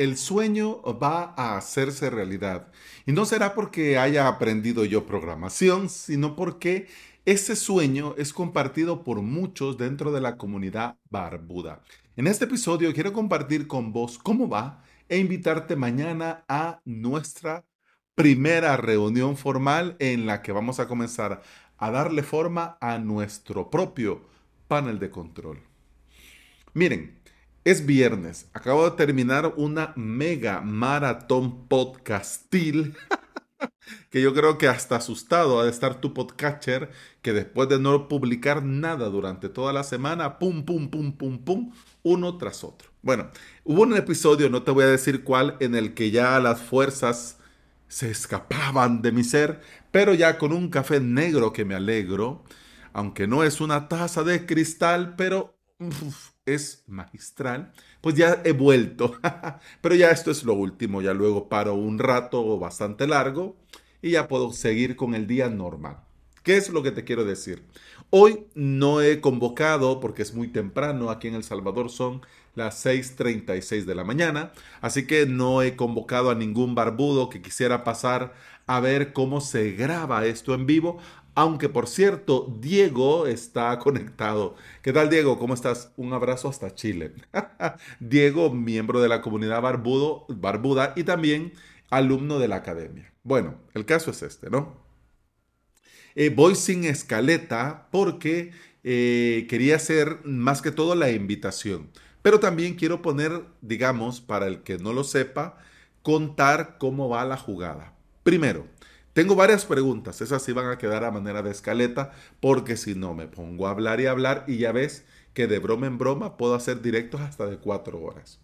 el sueño va a hacerse realidad. Y no será porque haya aprendido yo programación, sino porque ese sueño es compartido por muchos dentro de la comunidad barbuda. En este episodio quiero compartir con vos cómo va e invitarte mañana a nuestra primera reunión formal en la que vamos a comenzar a darle forma a nuestro propio panel de control. Miren, es viernes. Acabo de terminar una mega maratón podcastil. que yo creo que hasta asustado ha de estar tu podcatcher, que después de no publicar nada durante toda la semana, pum, pum, pum, pum, pum, uno tras otro. Bueno, hubo un episodio, no te voy a decir cuál, en el que ya las fuerzas se escapaban de mi ser, pero ya con un café negro que me alegro, aunque no es una taza de cristal, pero es magistral, pues ya he vuelto. Pero ya esto es lo último, ya luego paro un rato bastante largo y ya puedo seguir con el día normal. ¿Qué es lo que te quiero decir? Hoy no he convocado, porque es muy temprano, aquí en El Salvador son las 6.36 de la mañana, así que no he convocado a ningún barbudo que quisiera pasar a ver cómo se graba esto en vivo, aunque por cierto, Diego está conectado. ¿Qué tal, Diego? ¿Cómo estás? Un abrazo hasta Chile. Diego, miembro de la comunidad barbudo, barbuda y también alumno de la academia. Bueno, el caso es este, ¿no? Eh, voy sin escaleta porque eh, quería hacer más que todo la invitación. Pero también quiero poner, digamos, para el que no lo sepa, contar cómo va la jugada. Primero, tengo varias preguntas, esas sí van a quedar a manera de escaleta, porque si no me pongo a hablar y hablar y ya ves que de broma en broma puedo hacer directos hasta de cuatro horas.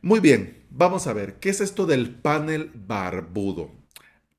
Muy bien, vamos a ver, ¿qué es esto del panel barbudo?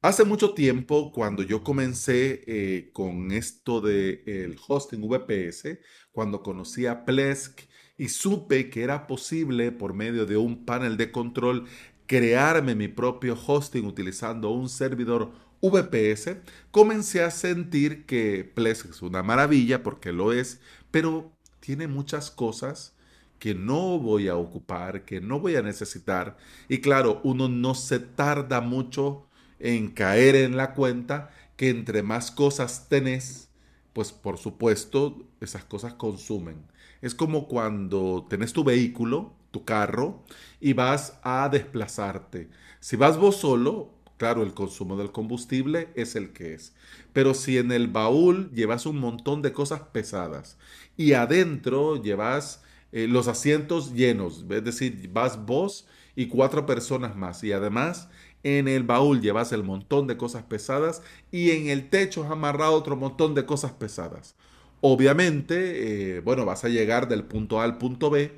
Hace mucho tiempo, cuando yo comencé eh, con esto del el hosting VPS, cuando conocí a Plesk y supe que era posible por medio de un panel de control crearme mi propio hosting utilizando un servidor VPS, comencé a sentir que Plesk es una maravilla porque lo es, pero tiene muchas cosas que no voy a ocupar, que no voy a necesitar. Y claro, uno no se tarda mucho en caer en la cuenta que entre más cosas tenés, pues por supuesto esas cosas consumen. Es como cuando tenés tu vehículo tu carro y vas a desplazarte. Si vas vos solo, claro, el consumo del combustible es el que es. Pero si en el baúl llevas un montón de cosas pesadas y adentro llevas eh, los asientos llenos, es decir, vas vos y cuatro personas más y además en el baúl llevas el montón de cosas pesadas y en el techo has amarrado otro montón de cosas pesadas. Obviamente, eh, bueno, vas a llegar del punto A al punto B,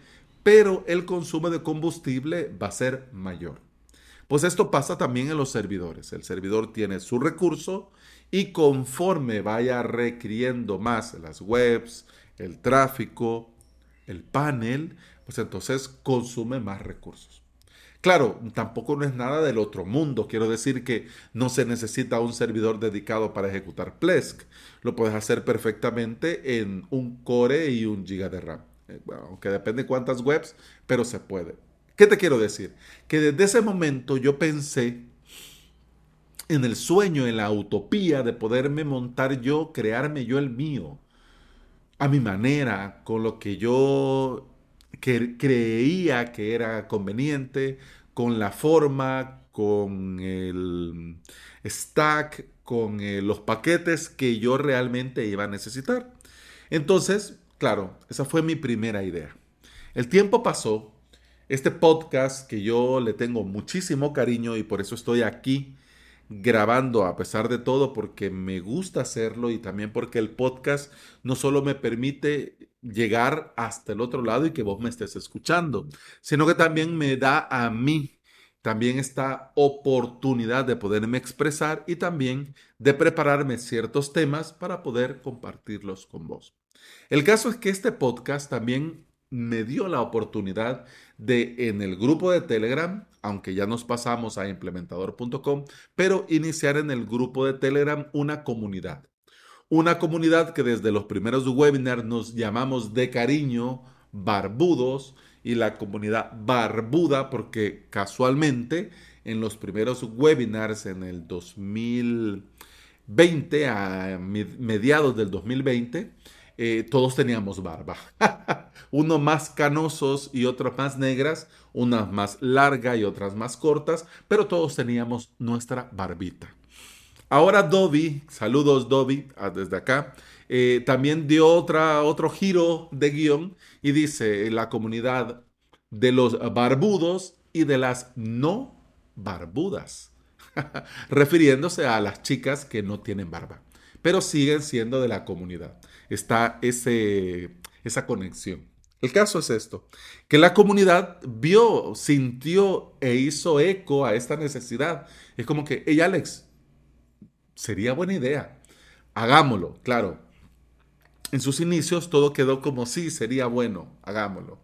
pero el consumo de combustible va a ser mayor. Pues esto pasa también en los servidores. El servidor tiene su recurso y conforme vaya requiriendo más las webs, el tráfico, el panel, pues entonces consume más recursos. Claro, tampoco no es nada del otro mundo. Quiero decir que no se necesita un servidor dedicado para ejecutar Plesk. Lo puedes hacer perfectamente en un core y un giga de RAM. Eh, bueno, aunque depende cuántas webs, pero se puede. ¿Qué te quiero decir? Que desde ese momento yo pensé en el sueño, en la utopía de poderme montar yo, crearme yo el mío, a mi manera, con lo que yo creía que era conveniente, con la forma, con el stack, con eh, los paquetes que yo realmente iba a necesitar. Entonces, Claro, esa fue mi primera idea. El tiempo pasó, este podcast que yo le tengo muchísimo cariño y por eso estoy aquí grabando a pesar de todo porque me gusta hacerlo y también porque el podcast no solo me permite llegar hasta el otro lado y que vos me estés escuchando, sino que también me da a mí también esta oportunidad de poderme expresar y también de prepararme ciertos temas para poder compartirlos con vos. El caso es que este podcast también me dio la oportunidad de en el grupo de Telegram, aunque ya nos pasamos a implementador.com, pero iniciar en el grupo de Telegram una comunidad. Una comunidad que desde los primeros webinars nos llamamos de cariño barbudos y la comunidad barbuda, porque casualmente en los primeros webinars en el 2020, a mediados del 2020, eh, todos teníamos barba. Unos más canosos y otros más negras, unas más largas y otras más cortas, pero todos teníamos nuestra barbita. Ahora Dobby, saludos Dobby ah, desde acá, eh, también dio otra, otro giro de guion y dice la comunidad de los barbudos y de las no barbudas, refiriéndose a las chicas que no tienen barba, pero siguen siendo de la comunidad. Está ese, esa conexión. El caso es esto, que la comunidad vio, sintió e hizo eco a esta necesidad. Es como que, hey Alex, sería buena idea, hagámoslo, claro. En sus inicios todo quedó como sí, sería bueno, hagámoslo.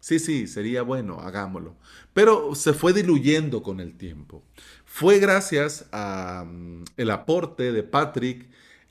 Sí, sí, sería bueno, hagámoslo. Pero se fue diluyendo con el tiempo. Fue gracias al mm, aporte de Patrick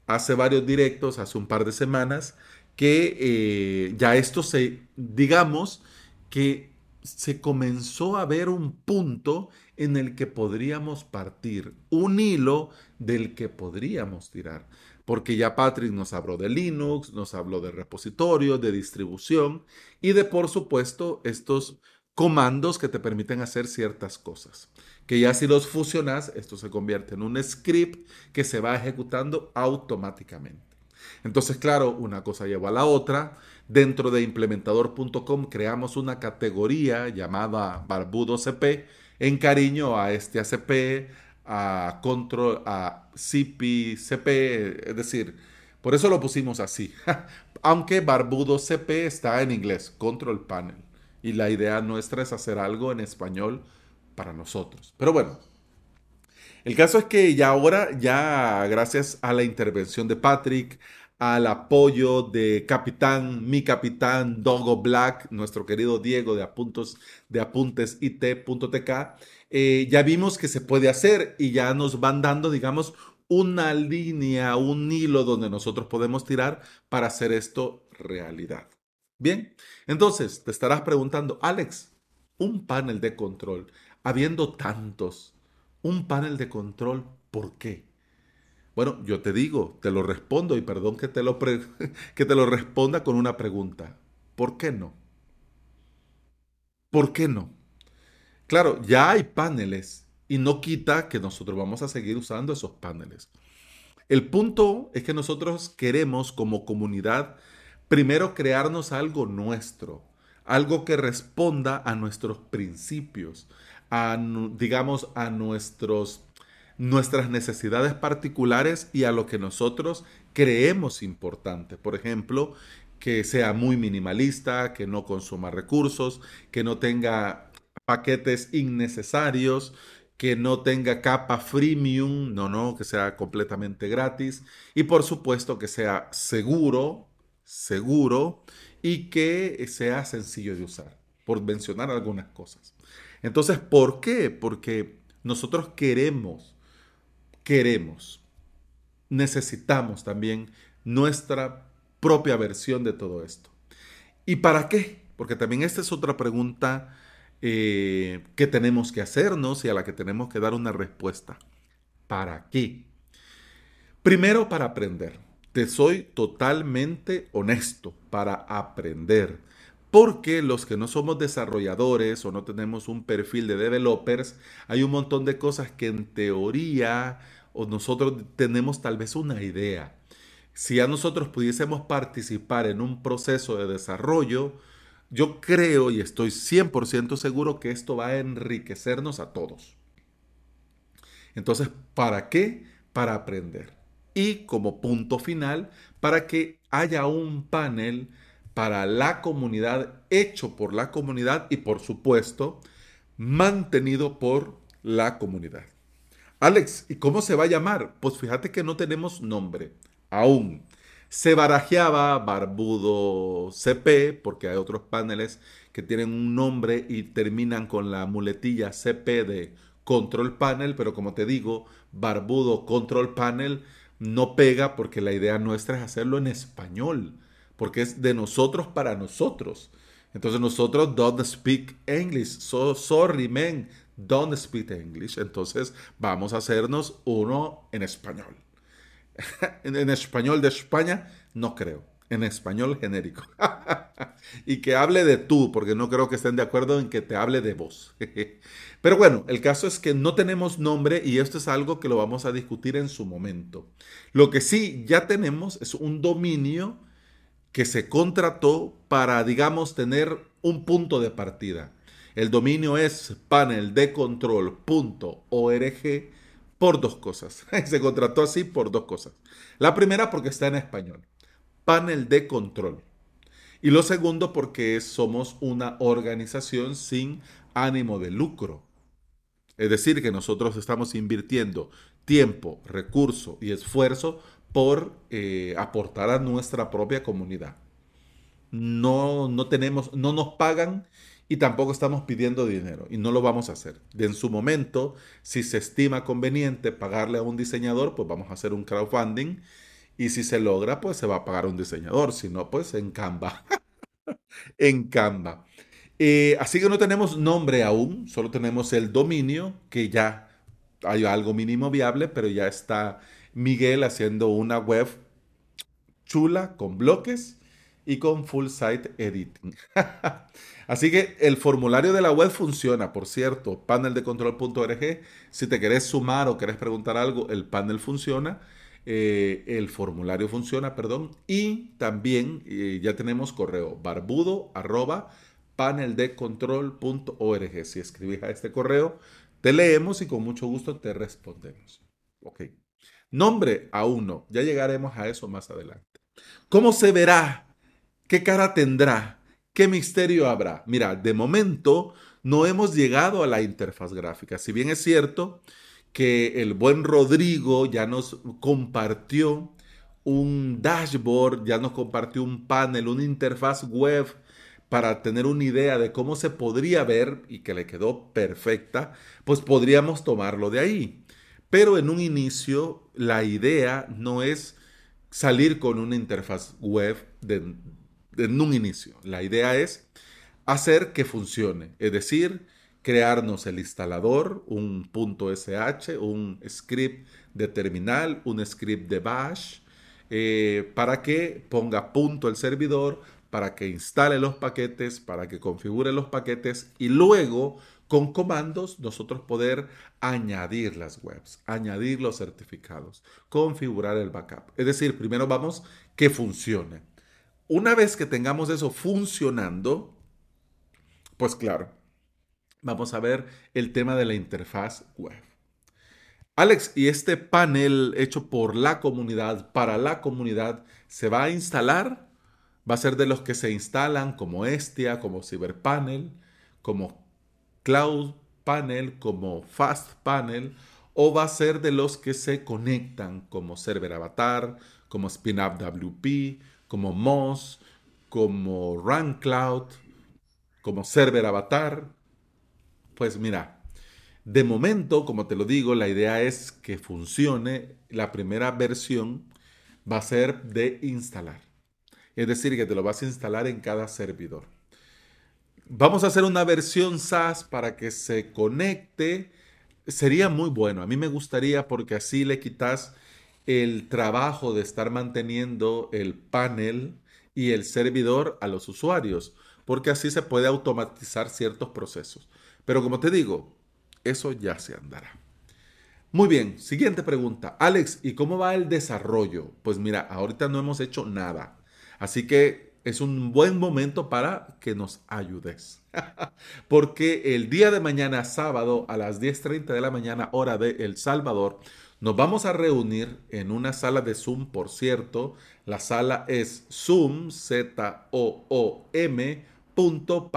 hace varios directos, hace un par de semanas, que eh, ya esto se, digamos, que se comenzó a ver un punto en el que podríamos partir, un hilo del que podríamos tirar. Porque ya Patrick nos habló de Linux, nos habló de repositorios, de distribución y de, por supuesto, estos comandos que te permiten hacer ciertas cosas. Que ya si los fusionas, esto se convierte en un script que se va ejecutando automáticamente. Entonces, claro, una cosa lleva a la otra. Dentro de implementador.com creamos una categoría llamada Barbudo CP en cariño a este ACP, a control, a CP, es decir, por eso lo pusimos así. Aunque Barbudo CP está en inglés, Control Panel. Y la idea nuestra es hacer algo en español para nosotros. Pero bueno, el caso es que ya ahora, ya gracias a la intervención de Patrick, al apoyo de capitán, mi capitán, Dogo Black, nuestro querido Diego de, apuntos, de apuntesIT.tk, eh, ya vimos que se puede hacer y ya nos van dando, digamos, una línea, un hilo donde nosotros podemos tirar para hacer esto realidad. Bien, entonces te estarás preguntando, Alex, un panel de control, habiendo tantos, un panel de control, ¿por qué? Bueno, yo te digo, te lo respondo y perdón que te lo, que te lo responda con una pregunta. ¿Por qué no? ¿Por qué no? Claro, ya hay paneles y no quita que nosotros vamos a seguir usando esos paneles. El punto es que nosotros queremos como comunidad primero crearnos algo nuestro, algo que responda a nuestros principios, a, digamos, a nuestros, nuestras necesidades particulares y a lo que nosotros creemos importante. Por ejemplo, que sea muy minimalista, que no consuma recursos, que no tenga paquetes innecesarios, que no tenga capa freemium, no, no, que sea completamente gratis y por supuesto que sea seguro, seguro y que sea sencillo de usar, por mencionar algunas cosas. Entonces, ¿por qué? Porque nosotros queremos, queremos, necesitamos también nuestra propia versión de todo esto. ¿Y para qué? Porque también esta es otra pregunta eh, que tenemos que hacernos y a la que tenemos que dar una respuesta. ¿Para qué? Primero, para aprender. Te soy totalmente honesto, para aprender. Porque los que no somos desarrolladores o no tenemos un perfil de developers, hay un montón de cosas que en teoría o nosotros tenemos tal vez una idea. Si a nosotros pudiésemos participar en un proceso de desarrollo, yo creo y estoy 100% seguro que esto va a enriquecernos a todos. Entonces, ¿para qué? Para aprender. Y como punto final, para que haya un panel para la comunidad, hecho por la comunidad y por supuesto, mantenido por la comunidad. Alex, ¿y cómo se va a llamar? Pues fíjate que no tenemos nombre aún. Se barajeaba Barbudo CP, porque hay otros paneles que tienen un nombre y terminan con la muletilla CP de Control Panel, pero como te digo, Barbudo Control Panel no pega porque la idea nuestra es hacerlo en español, porque es de nosotros para nosotros. Entonces nosotros don't speak English. So sorry, man, don't speak English. Entonces vamos a hacernos uno en español. en español de España, no creo. En español genérico. y que hable de tú, porque no creo que estén de acuerdo en que te hable de vos. Pero bueno, el caso es que no tenemos nombre y esto es algo que lo vamos a discutir en su momento. Lo que sí ya tenemos es un dominio que se contrató para, digamos, tener un punto de partida. El dominio es paneldecontrol.org por dos cosas. se contrató así por dos cosas. La primera porque está en español. Panel de control. Y lo segundo porque somos una organización sin ánimo de lucro. Es decir, que nosotros estamos invirtiendo tiempo, recurso y esfuerzo por eh, aportar a nuestra propia comunidad. No, no tenemos, no nos pagan y tampoco estamos pidiendo dinero y no lo vamos a hacer. En su momento, si se estima conveniente pagarle a un diseñador, pues vamos a hacer un crowdfunding y si se logra, pues se va a pagar un diseñador, si no, pues en Canva. en Canva. Eh, así que no tenemos nombre aún, solo tenemos el dominio, que ya hay algo mínimo viable, pero ya está Miguel haciendo una web chula con bloques y con full site editing. Así que el formulario de la web funciona, por cierto, paneldecontrol.org. Si te querés sumar o querés preguntar algo, el panel funciona. Eh, el formulario funciona, perdón. Y también eh, ya tenemos correo barbudo arroba paneldecontrol.org. Si escribís a este correo, te leemos y con mucho gusto te respondemos. Ok. Nombre aún no. Ya llegaremos a eso más adelante. ¿Cómo se verá? ¿Qué cara tendrá? ¿Qué misterio habrá? Mira, de momento no hemos llegado a la interfaz gráfica. Si bien es cierto que el buen Rodrigo ya nos compartió un dashboard, ya nos compartió un panel, una interfaz web para tener una idea de cómo se podría ver y que le quedó perfecta, pues podríamos tomarlo de ahí. Pero en un inicio, la idea no es salir con una interfaz web de, en un inicio. La idea es hacer que funcione, es decir, crearnos el instalador, un .sh, un script de terminal, un script de bash, eh, para que ponga punto el servidor, para que instale los paquetes, para que configure los paquetes y luego con comandos nosotros poder añadir las webs, añadir los certificados, configurar el backup. Es decir, primero vamos que funcione. Una vez que tengamos eso funcionando, pues claro, vamos a ver el tema de la interfaz web. Alex, ¿y este panel hecho por la comunidad, para la comunidad, se va a instalar? va a ser de los que se instalan como Estia, como CyberPanel, como Cloud Panel, como Fast Panel, o va a ser de los que se conectan como Server Avatar, como SpinUp WP, como Moz, como Run Cloud, como Server Avatar. Pues mira, de momento, como te lo digo, la idea es que funcione. La primera versión va a ser de instalar. Es decir, que te lo vas a instalar en cada servidor. Vamos a hacer una versión SaaS para que se conecte. Sería muy bueno. A mí me gustaría porque así le quitas el trabajo de estar manteniendo el panel y el servidor a los usuarios, porque así se puede automatizar ciertos procesos. Pero como te digo, eso ya se andará. Muy bien, siguiente pregunta. Alex, ¿y cómo va el desarrollo? Pues mira, ahorita no hemos hecho nada. Así que es un buen momento para que nos ayudes. Porque el día de mañana, sábado, a las 10.30 de la mañana, hora de El Salvador, nos vamos a reunir en una sala de Zoom, por cierto. La sala es Zoom, Z-O-O-M, punto.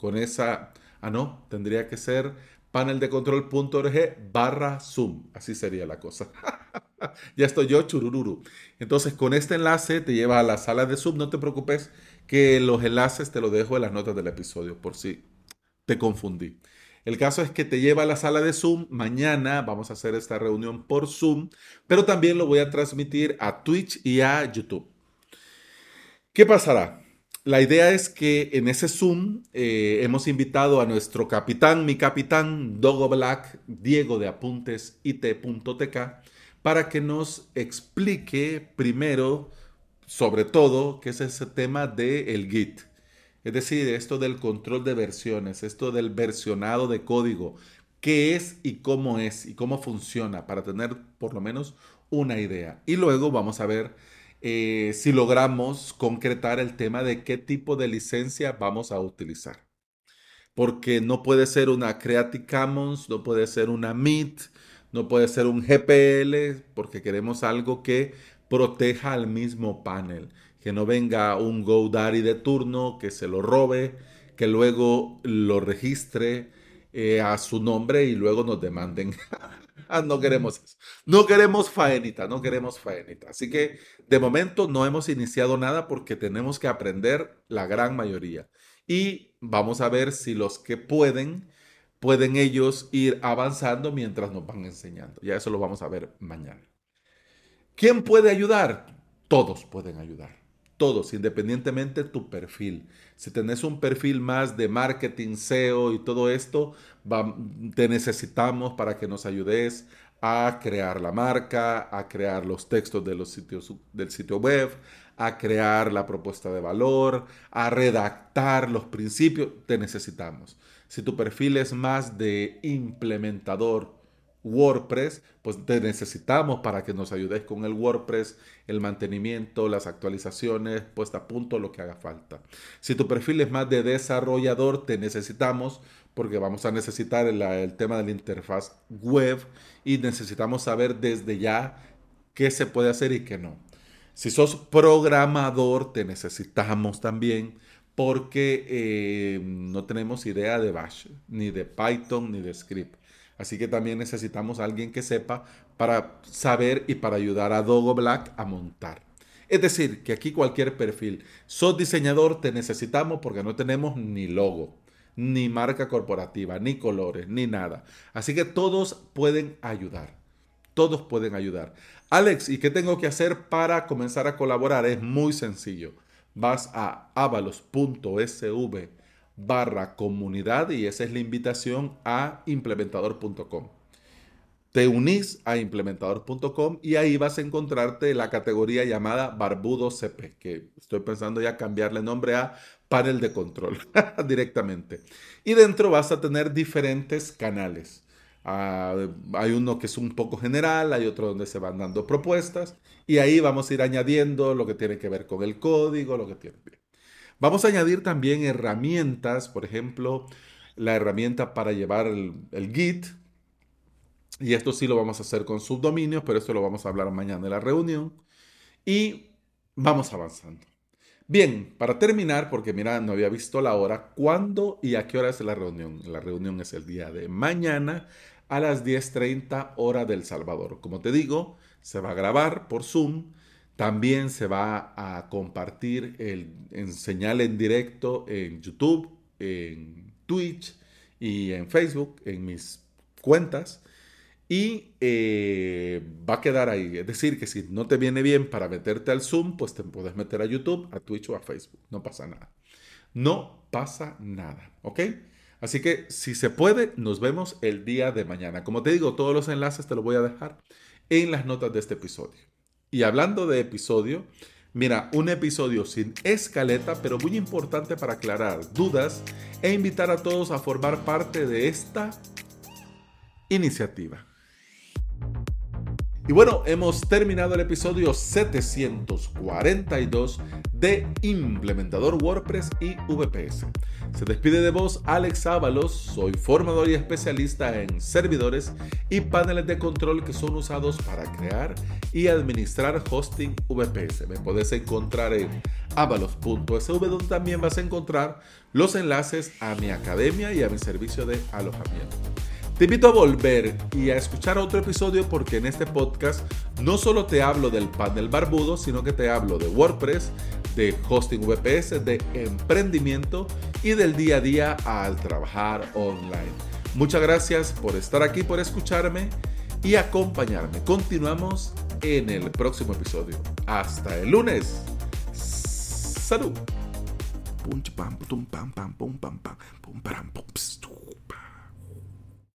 Con esa, ah no, tendría que ser paneldecontrol.org barra Zoom. Así sería la cosa. ya estoy yo, churururu. Entonces, con este enlace te lleva a la sala de Zoom. No te preocupes que los enlaces te los dejo en las notas del episodio, por si te confundí. El caso es que te lleva a la sala de Zoom. Mañana vamos a hacer esta reunión por Zoom, pero también lo voy a transmitir a Twitch y a YouTube. ¿Qué pasará? La idea es que en ese Zoom eh, hemos invitado a nuestro capitán, mi capitán, Dogo Black, Diego de Apuntes IT.tk, para que nos explique primero, sobre todo, qué es ese tema del el Git. Es decir, esto del control de versiones, esto del versionado de código, qué es y cómo es y cómo funciona, para tener por lo menos una idea. Y luego vamos a ver eh, si logramos concretar el tema de qué tipo de licencia vamos a utilizar. Porque no puede ser una Creative Commons, no puede ser una MIT, no puede ser un GPL, porque queremos algo que proteja al mismo panel. Que no venga un GoDaddy de turno, que se lo robe, que luego lo registre eh, a su nombre y luego nos demanden. Ah, no queremos. No queremos faenita, no queremos faenita. Así que de momento no hemos iniciado nada porque tenemos que aprender la gran mayoría. Y vamos a ver si los que pueden, pueden ellos ir avanzando mientras nos van enseñando. Ya eso lo vamos a ver mañana. ¿Quién puede ayudar? Todos pueden ayudar todos, independientemente de tu perfil. Si tenés un perfil más de marketing, SEO y todo esto, te necesitamos para que nos ayudes a crear la marca, a crear los textos de los sitios, del sitio web, a crear la propuesta de valor, a redactar los principios, te necesitamos. Si tu perfil es más de implementador, WordPress, pues te necesitamos para que nos ayudes con el WordPress, el mantenimiento, las actualizaciones, puesta a punto, lo que haga falta. Si tu perfil es más de desarrollador, te necesitamos porque vamos a necesitar el, tema de la interfaz web y necesitamos saber desde ya qué se puede hacer y qué no. Si sos programador, te necesitamos también porque eh, no tenemos idea de Bash, ni de Python, ni de Script. Así que también necesitamos a alguien que sepa para saber y para ayudar a Dogo Black a montar. Es decir, que aquí cualquier perfil. Sos diseñador, te necesitamos porque no tenemos ni logo, ni marca corporativa, ni colores, ni nada. Así que todos pueden ayudar. Todos pueden ayudar. Alex, ¿y qué tengo que hacer para comenzar a colaborar? Es muy sencillo. Vas a avalos.sv barra comunidad y esa es la invitación a implementador.com. Te unís a implementador.com y ahí vas a encontrarte la categoría llamada Barbudo CP, que estoy pensando ya cambiarle nombre a panel de control directamente. Y dentro vas a tener diferentes canales. Ah, hay uno que es un poco general, hay otro donde se van dando propuestas y ahí vamos a ir añadiendo lo que tiene que ver con el código, lo que tiene que ver. Vamos a añadir también herramientas, por ejemplo, la herramienta para llevar el, Git. Y esto sí lo vamos a hacer con subdominios, pero esto lo vamos a hablar mañana en la reunión. Y vamos avanzando. Bien, para terminar, porque mira, no había visto la hora, ¿cuándo y a qué hora es la reunión? La reunión es el día de mañana a las 10.30 hora del Salvador. Como te digo, se va a grabar por Zoom también se va a compartir el, en señal en directo en YouTube, en Twitch y en Facebook, en mis cuentas. Y eh, va a quedar ahí. Es decir, que si no te viene bien para meterte al Zoom, pues te puedes meter a YouTube, a Twitch o a Facebook. No pasa nada. No pasa nada. ¿Ok? Así que si se puede, nos vemos el día de mañana. Como te digo, todos los enlaces te los voy a dejar en las notas de este episodio. Y hablando de episodio, mira, un episodio sin escaleta, pero muy importante para aclarar dudas e invitar a todos a formar parte de esta iniciativa. Y bueno, hemos terminado el episodio 742 de Implementador WordPress y VPS. Se despide de vos Alex Ábalos, soy formador y especialista en servidores y paneles de control que son usados para crear y administrar hosting VPS. Me puedes encontrar en avalos.sv donde también vas a encontrar los enlaces a mi academia y a mi servicio de alojamiento. Te invito a volver y a escuchar otro episodio porque en este podcast no solo te hablo del panel barbudo, sino que te hablo de WordPress, de hosting VPS, de emprendimiento y del día a día al trabajar online. Muchas gracias por estar aquí, por escucharme y acompañarme. Continuamos en el próximo episodio. Hasta el lunes. Salud.